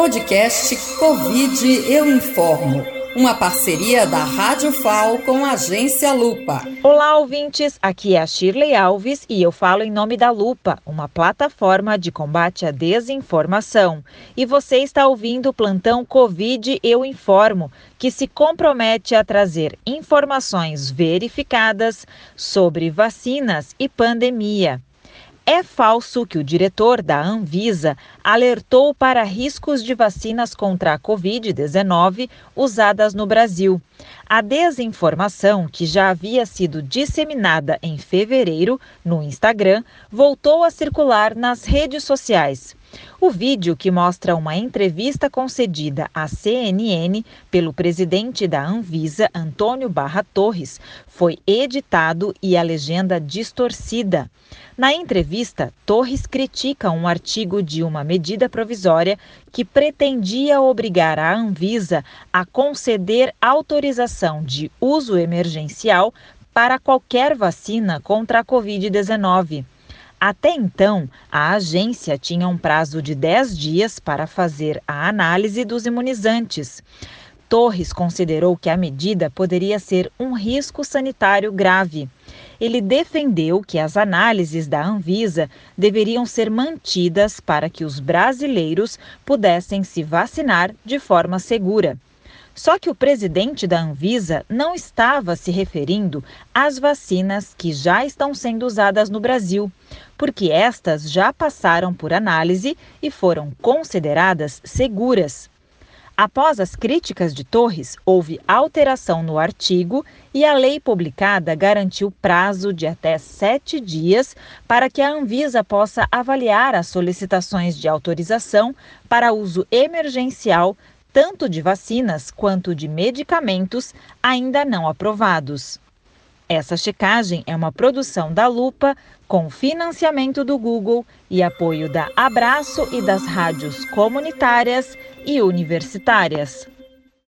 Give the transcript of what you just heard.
Podcast Covid Eu Informo. Uma parceria da Rádio FAO com a Agência Lupa. Olá, ouvintes. Aqui é a Shirley Alves e eu falo em nome da Lupa, uma plataforma de combate à desinformação. E você está ouvindo o plantão Covid Eu Informo, que se compromete a trazer informações verificadas sobre vacinas e pandemia. É falso que o diretor da Anvisa alertou para riscos de vacinas contra a Covid-19 usadas no Brasil. A desinformação, que já havia sido disseminada em fevereiro no Instagram, voltou a circular nas redes sociais. O vídeo, que mostra uma entrevista concedida à CNN pelo presidente da Anvisa, Antônio Barra Torres, foi editado e a legenda distorcida. Na entrevista, Torres critica um artigo de uma medida provisória que pretendia obrigar a Anvisa a conceder autorização de uso emergencial para qualquer vacina contra a Covid-19. Até então, a agência tinha um prazo de 10 dias para fazer a análise dos imunizantes. Torres considerou que a medida poderia ser um risco sanitário grave. Ele defendeu que as análises da Anvisa deveriam ser mantidas para que os brasileiros pudessem se vacinar de forma segura. Só que o presidente da Anvisa não estava se referindo às vacinas que já estão sendo usadas no Brasil, porque estas já passaram por análise e foram consideradas seguras. Após as críticas de Torres, houve alteração no artigo e a lei publicada garantiu prazo de até sete dias para que a Anvisa possa avaliar as solicitações de autorização para uso emergencial tanto de vacinas quanto de medicamentos ainda não aprovados. Essa checagem é uma produção da Lupa, com financiamento do Google e apoio da Abraço e das rádios comunitárias e universitárias.